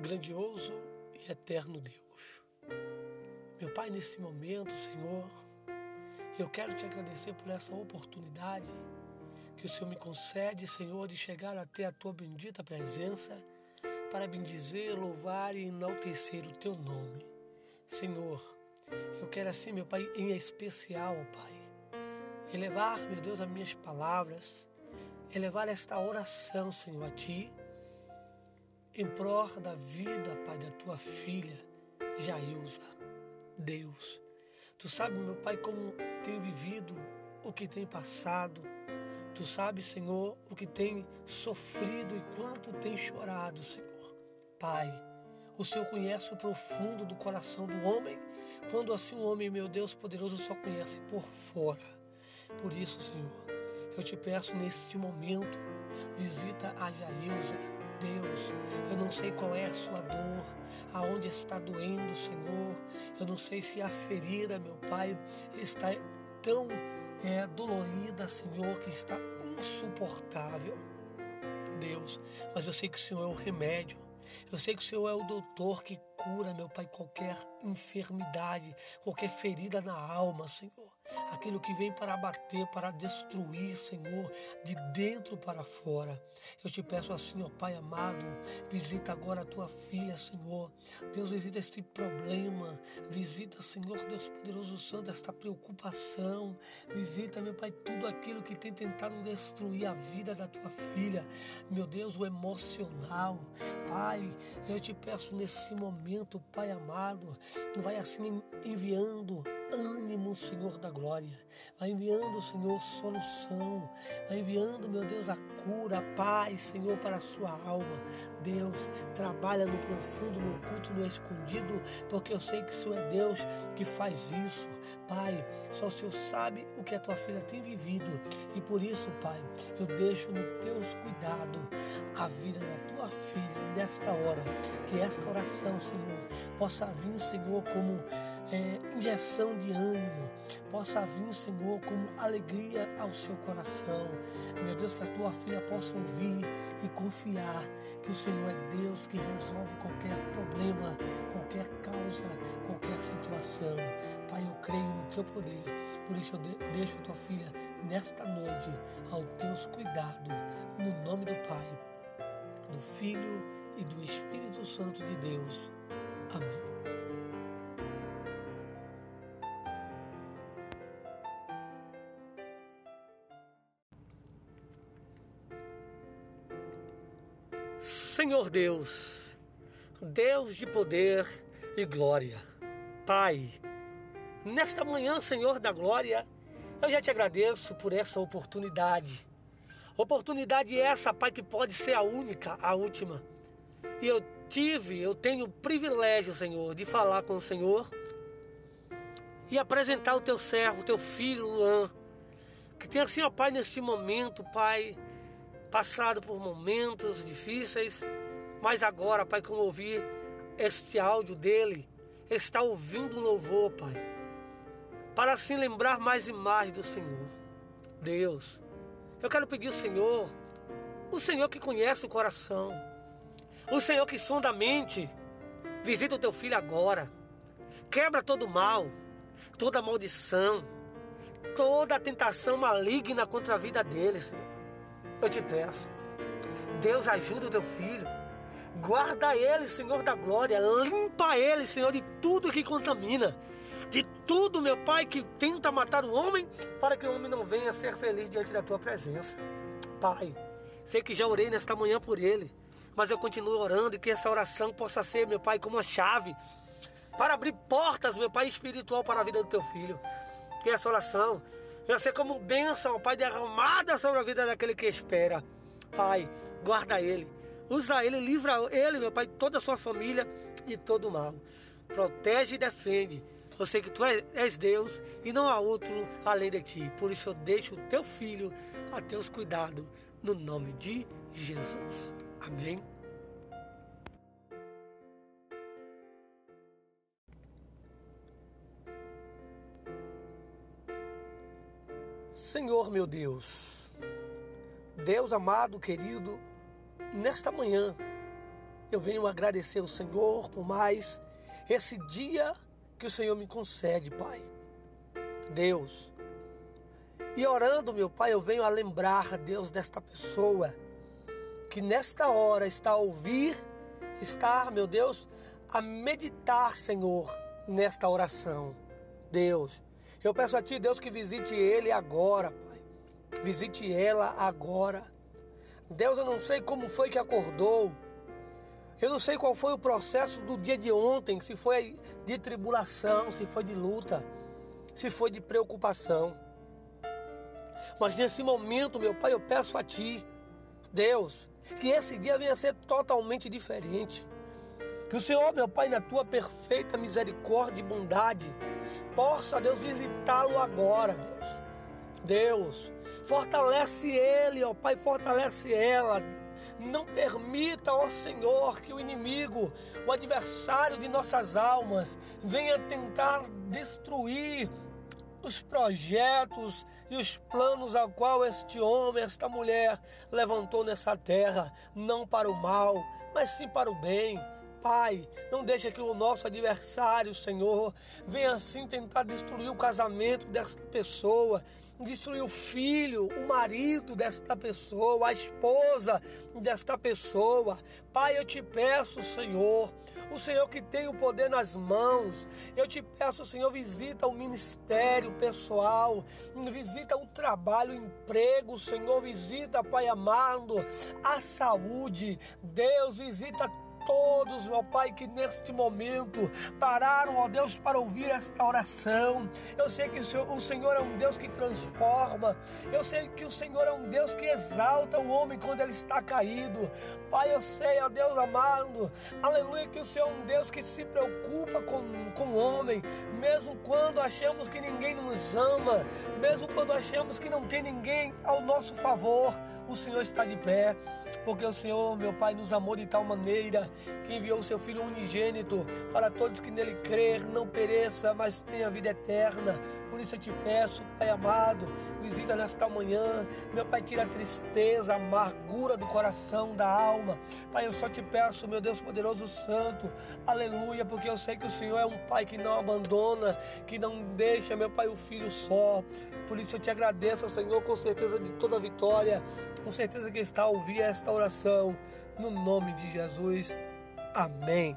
grandioso e eterno Deus. Meu Pai, nesse momento, Senhor, eu quero te agradecer por essa oportunidade que o Senhor me concede, Senhor, de chegar até a tua bendita presença para bendizer, louvar e enaltecer o teu nome. Senhor, eu quero assim, meu Pai, em especial, Pai, elevar, meu Deus, as minhas palavras, elevar esta oração, Senhor, a Ti em prol da vida, Pai, da tua filha, Jailza. Deus, tu sabe, meu Pai, como tem vivido, o que tem passado. Tu sabes, Senhor, o que tem sofrido e quanto tem chorado, Senhor. Pai, o Senhor conhece o profundo do coração do homem, quando assim o homem, meu Deus poderoso, só conhece por fora. Por isso, Senhor, eu te peço neste momento, visita a Jailza Deus, eu não sei qual é a sua dor, aonde está doendo, Senhor. Eu não sei se a ferida, meu Pai, está tão é, dolorida, Senhor, que está insuportável. Deus, mas eu sei que o Senhor é o remédio. Eu sei que o Senhor é o doutor que cura, meu Pai, qualquer enfermidade, qualquer ferida na alma, Senhor aquilo que vem para abater, para destruir, Senhor, de dentro para fora. Eu te peço assim, ó Pai amado, visita agora a tua filha, Senhor. Deus, visita este problema, visita, Senhor, Deus poderoso santo, esta preocupação. Visita, meu Pai, tudo aquilo que tem tentado destruir a vida da tua filha. Meu Deus, o emocional. Pai, eu te peço nesse momento, Pai amado, vai assim enviando ânimo, Senhor da glória. Vai enviando, Senhor, solução. Vai enviando, meu Deus, a cura, a paz, Senhor, para a sua alma. Deus, trabalha no profundo, no culto, no escondido, porque eu sei que Senhor é Deus que faz isso. Pai, só o Senhor sabe o que a tua filha tem vivido. E por isso, Pai, eu deixo no teus cuidados a vida da tua filha nesta hora. Que esta oração, Senhor, possa vir, Senhor, como é, injeção de ânimo possa vir, Senhor, como alegria ao seu coração. Meu Deus, que a tua filha possa ouvir e confiar que o Senhor é Deus que resolve qualquer problema, qualquer causa, qualquer situação. Pai, eu creio no teu poder, por isso eu deixo a tua filha nesta noite ao teus cuidados, no nome do Pai, do Filho e do Espírito Santo de Deus. Amém. Senhor Deus, Deus de poder e glória, Pai, nesta manhã, Senhor da glória, eu já te agradeço por essa oportunidade. Oportunidade essa, Pai, que pode ser a única, a última. E eu tive, eu tenho o privilégio, Senhor, de falar com o Senhor e apresentar o teu servo, o teu filho Luan, que tem assim, ó Pai, neste momento, Pai, passado por momentos difíceis, mas agora, Pai, como ouvir este áudio dele, ele está ouvindo um louvor, Pai, para assim lembrar mais e mais do Senhor. Deus, eu quero pedir ao Senhor, o Senhor que conhece o coração, o Senhor que sonda a mente, visita o teu filho agora, quebra todo o mal, toda maldição, toda tentação maligna contra a vida dele, Senhor. Eu te peço. Deus ajuda o teu filho. Guarda ele, Senhor da glória. Limpa ele, Senhor, de tudo que contamina. De tudo, meu Pai, que tenta matar o homem, para que o homem não venha ser feliz diante da tua presença. Pai, sei que já orei nesta manhã por ele, mas eu continuo orando e que essa oração possa ser, meu Pai, como uma chave para abrir portas, meu Pai, espiritual para a vida do teu filho. Que essa oração Venha ser como bênção, Pai, derramada sobre a vida daquele que espera. Pai, guarda ele. Usa ele, livra ele, meu Pai, toda a sua família de todo o mal. Protege e defende. Eu sei que tu és Deus e não há outro além de ti. Por isso eu deixo o teu filho a teus cuidados, no nome de Jesus. Amém. Senhor meu Deus, Deus amado, querido, nesta manhã eu venho agradecer o Senhor por mais esse dia que o Senhor me concede, Pai. Deus. E orando, meu Pai, eu venho a lembrar, Deus, desta pessoa que nesta hora está a ouvir, está, meu Deus, a meditar, Senhor, nesta oração. Deus, eu peço a Ti, Deus, que visite ele agora, Pai. Visite ela agora. Deus, eu não sei como foi que acordou. Eu não sei qual foi o processo do dia de ontem, se foi de tribulação, se foi de luta, se foi de preocupação. Mas nesse momento, meu Pai, eu peço a Ti, Deus, que esse dia venha a ser totalmente diferente. Que o Senhor, meu Pai, na tua perfeita misericórdia e bondade, possa, Deus, visitá-lo agora, Deus. Deus, fortalece ele, ó Pai, fortalece ela. Não permita, ó Senhor, que o inimigo, o adversário de nossas almas, venha tentar destruir os projetos e os planos ao qual este homem, esta mulher levantou nessa terra, não para o mal, mas sim para o bem. Pai, não deixa que o nosso adversário, Senhor, venha assim tentar destruir o casamento desta pessoa, destruir o filho, o marido desta pessoa, a esposa desta pessoa. Pai, eu te peço, Senhor, o Senhor que tem o poder nas mãos, eu te peço, Senhor, visita o ministério pessoal, visita o trabalho, o emprego, Senhor, visita, Pai amado, a saúde. Deus, visita todos, meu Pai, que neste momento pararam, ó Deus, para ouvir esta oração. Eu sei que o Senhor é um Deus que transforma. Eu sei que o Senhor é um Deus que exalta o homem quando ele está caído. Pai, eu sei, ó Deus amado, aleluia, que o Senhor é um Deus que se preocupa com, com o homem, mesmo quando achamos que ninguém nos ama, mesmo quando achamos que não tem ninguém ao nosso favor o Senhor está de pé, porque o Senhor, meu Pai, nos amou de tal maneira que enviou o seu Filho unigênito para todos que nele crer, não pereça, mas tenha vida eterna. Por isso eu te peço, Pai amado, visita nesta manhã, meu Pai, tira a tristeza, a amargura do coração, da alma. Pai, eu só te peço, meu Deus poderoso santo, aleluia, porque eu sei que o Senhor é um Pai que não abandona, que não deixa, meu Pai, o filho só. Por isso eu te agradeço, Senhor, com certeza de toda a vitória, com certeza que está a ouvir esta oração, no nome de Jesus. Amém.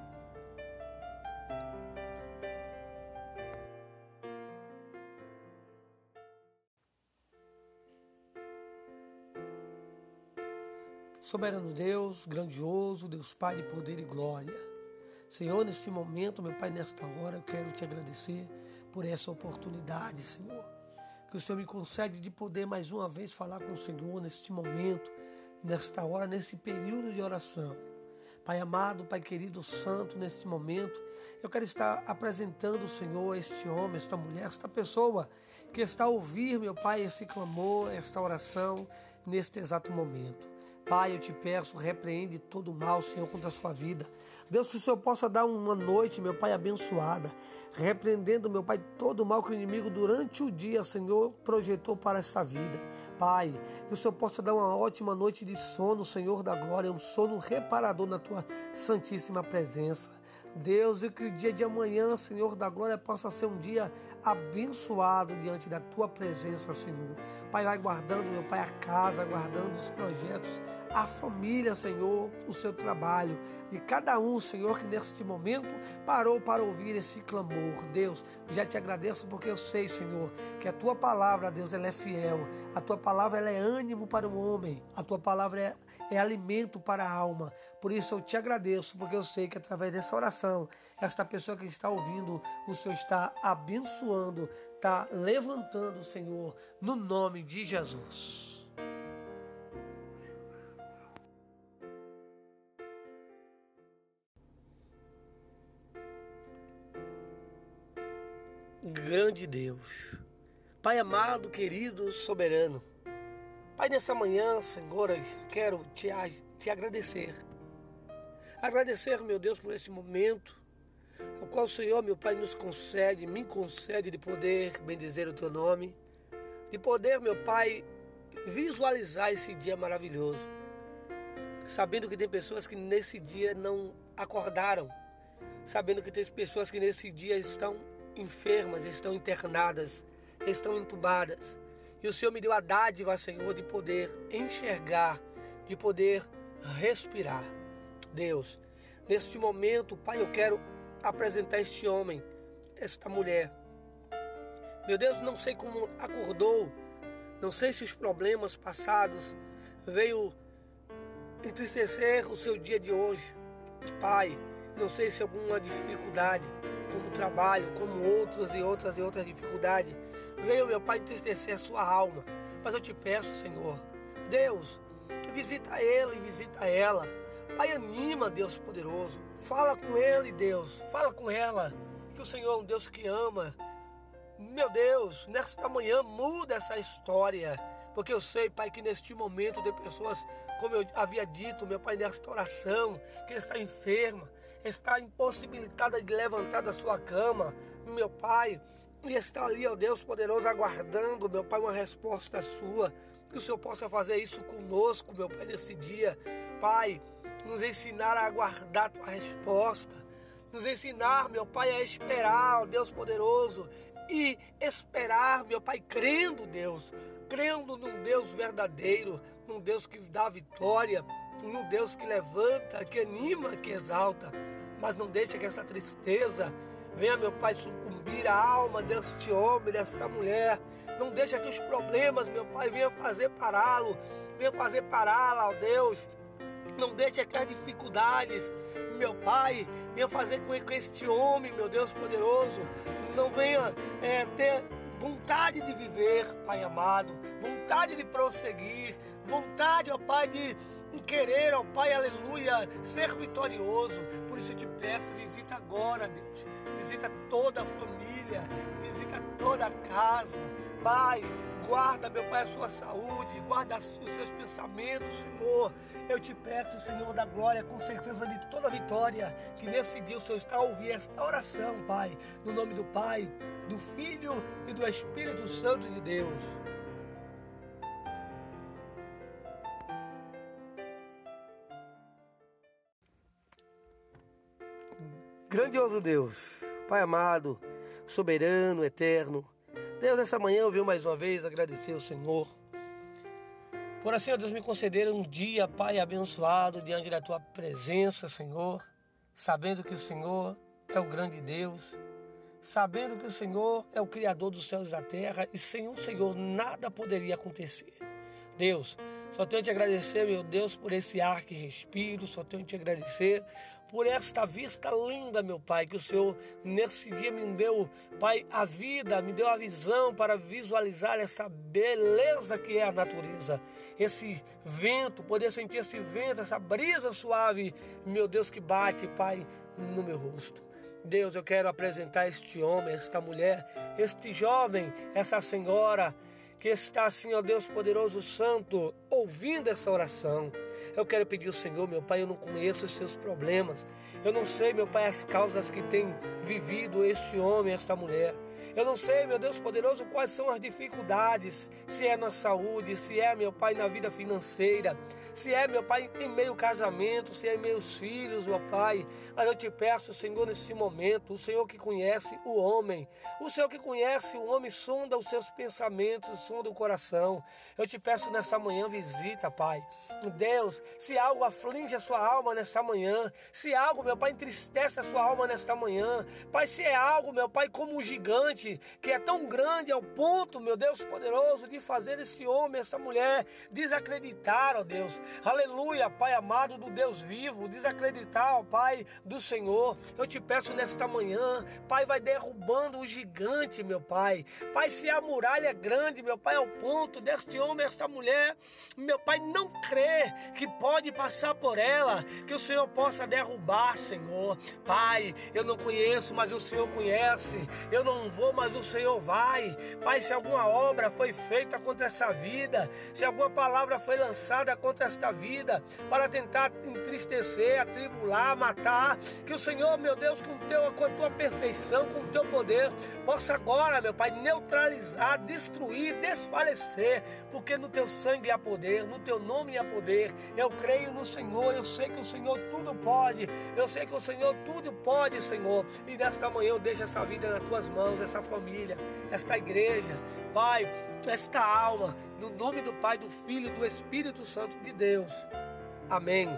Soberano Deus, grandioso, Deus Pai de poder e glória. Senhor, neste momento, meu Pai, nesta hora, eu quero te agradecer por essa oportunidade, Senhor que o Senhor me concede de poder mais uma vez falar com o Senhor neste momento, nesta hora, nesse período de oração. Pai amado, Pai querido, santo, neste momento, eu quero estar apresentando o Senhor, este homem, esta mulher, esta pessoa que está a ouvir, meu Pai, esse clamor, esta oração, neste exato momento. Pai, eu te peço, repreende todo o mal, Senhor, contra a sua vida. Deus, que o Senhor possa dar uma noite, meu Pai, abençoada, repreendendo, meu Pai, todo o mal que o inimigo durante o dia, Senhor, projetou para esta vida. Pai, que o Senhor possa dar uma ótima noite de sono, Senhor da glória, um sono reparador na tua santíssima presença. Deus, e que o dia de amanhã, Senhor da glória, possa ser um dia abençoado diante da tua presença, Senhor. Pai, vai guardando, meu Pai, a casa, guardando os projetos, a família, Senhor, o seu trabalho, de cada um, Senhor, que neste momento parou para ouvir esse clamor. Deus, já te agradeço porque eu sei, Senhor, que a tua palavra, Deus, ela é fiel. A tua palavra ela é ânimo para o homem. A tua palavra é, é alimento para a alma. Por isso eu te agradeço, porque eu sei que através dessa oração, esta pessoa que está ouvindo, o Senhor está abençoando, está levantando, Senhor, no nome de Jesus. Grande Deus. Pai amado, querido, soberano. Pai, nessa manhã, Senhor, quero te, te agradecer. Agradecer, meu Deus, por este momento, ao qual o Senhor, meu Pai, nos concede, me concede de poder bendizer o teu nome, de poder, meu Pai, visualizar esse dia maravilhoso. sabendo que tem pessoas que nesse dia não acordaram, sabendo que tem pessoas que nesse dia estão enfermas, estão internadas, estão entubadas. E o Senhor me deu a dádiva, Senhor, de poder enxergar, de poder respirar. Deus, neste momento, Pai, eu quero apresentar este homem, esta mulher. Meu Deus, não sei como acordou, não sei se os problemas passados veio entristecer o seu dia de hoje. Pai, não sei se alguma dificuldade, como trabalho, como outras e outras e outras dificuldades, veio, meu Pai, entristecer a sua alma. Mas eu te peço, Senhor, Deus, visita ele, visita ela. Pai, anima, Deus poderoso. Fala com ele, Deus. Fala com ela. Que o Senhor é um Deus que ama. Meu Deus, nesta manhã muda essa história. Porque eu sei, Pai, que neste momento tem pessoas, como eu havia dito, meu Pai, nesta oração, que está enferma, está impossibilitada de levantar da sua cama, meu Pai, e está ali, ó Deus poderoso, aguardando, meu Pai, uma resposta sua. Que o Senhor possa fazer isso conosco, meu Pai, nesse dia. Pai, nos ensinar a aguardar a tua resposta. Nos ensinar, meu Pai, a esperar, ó Deus poderoso. E esperar, meu Pai, crendo, Deus, crendo num Deus verdadeiro, num Deus que dá vitória, num Deus que levanta, que anima, que exalta. Mas não deixa que essa tristeza venha, meu Pai, sucumbir a alma deste homem, desta mulher. Não deixa que os problemas, meu Pai, venham fazer pará-lo, venham fazer pará-la, ó Deus. Não deixa que as dificuldades, meu Pai, venham fazer com que este homem, meu Deus poderoso, não venha é, ter vontade de viver, Pai amado, vontade de prosseguir, vontade, ó Pai, de querer, ó Pai, aleluia, ser vitorioso. Por isso eu te peço, visita agora, Deus. Visita toda a família, visita toda a casa. Pai, guarda, meu Pai, a sua saúde, guarda os seus pensamentos, Senhor. Eu te peço, Senhor da glória, com certeza de toda a vitória, que nesse dia o Senhor está a ouvir esta oração, Pai, no nome do Pai, do Filho e do Espírito Santo de Deus. Grandioso Deus, Pai amado, soberano, eterno. Deus, nessa manhã eu venho mais uma vez agradecer ao Senhor. Por assim, ó Deus, me conceder um dia, Pai, abençoado diante da Tua presença, Senhor. Sabendo que o Senhor é o grande Deus. Sabendo que o Senhor é o Criador dos céus e da terra. E sem o Senhor nada poderia acontecer. Deus, só tenho te agradecer, meu Deus, por esse ar que respiro. Só tenho te agradecer por esta vista linda, meu Pai, que o Senhor nesse dia me deu, Pai, a vida, me deu a visão para visualizar essa beleza que é a natureza. Esse vento, poder sentir esse vento, essa brisa suave, meu Deus, que bate, Pai, no meu rosto. Deus, eu quero apresentar este homem, esta mulher, este jovem, essa senhora que está assim, ó Deus poderoso santo, ouvindo essa oração. Eu quero pedir ao Senhor, meu Pai, eu não conheço os seus problemas. Eu não sei, meu Pai, as causas que tem vivido este homem, esta mulher. Eu não sei, meu Deus poderoso, quais são as dificuldades, se é na saúde, se é, meu Pai, na vida financeira, se é, meu Pai, em meio casamento, se é em meus filhos, meu Pai. Mas eu te peço, Senhor, nesse momento, o Senhor que conhece o homem, o Senhor que conhece o homem, sonda os seus pensamentos, sonda o coração. Eu te peço nessa manhã, visita, Pai. Deus, se algo aflige a sua alma nessa manhã, se algo, meu Pai, entristece a sua alma nesta manhã, Pai, se é algo, meu Pai, como um gigante, que é tão grande ao ponto, meu Deus poderoso, de fazer esse homem, essa mulher desacreditar, ó Deus. Aleluia, Pai amado do Deus vivo, desacreditar, ó Pai do Senhor. Eu te peço nesta manhã, Pai, vai derrubando o gigante, meu Pai. Pai, se a muralha é grande, meu Pai, ao ponto deste homem, esta mulher, meu Pai, não crê que pode passar por ela, que o Senhor possa derrubar, Senhor. Pai, eu não conheço, mas o Senhor conhece. Eu não vou Senhor, mas o Senhor vai. Pai, se alguma obra foi feita contra essa vida, se alguma palavra foi lançada contra esta vida, para tentar entristecer, atribular, matar, que o Senhor, meu Deus, com, teu, com a tua perfeição, com o teu poder, possa agora, meu Pai, neutralizar, destruir, desfalecer, porque no teu sangue há poder, no teu nome há poder. Eu creio no Senhor, eu sei que o Senhor tudo pode, eu sei que o Senhor tudo pode, Senhor. E nesta manhã eu deixo essa vida nas tuas mãos, essa esta família, esta igreja, Pai, esta alma, no nome do Pai, do Filho e do Espírito Santo de Deus. Amém.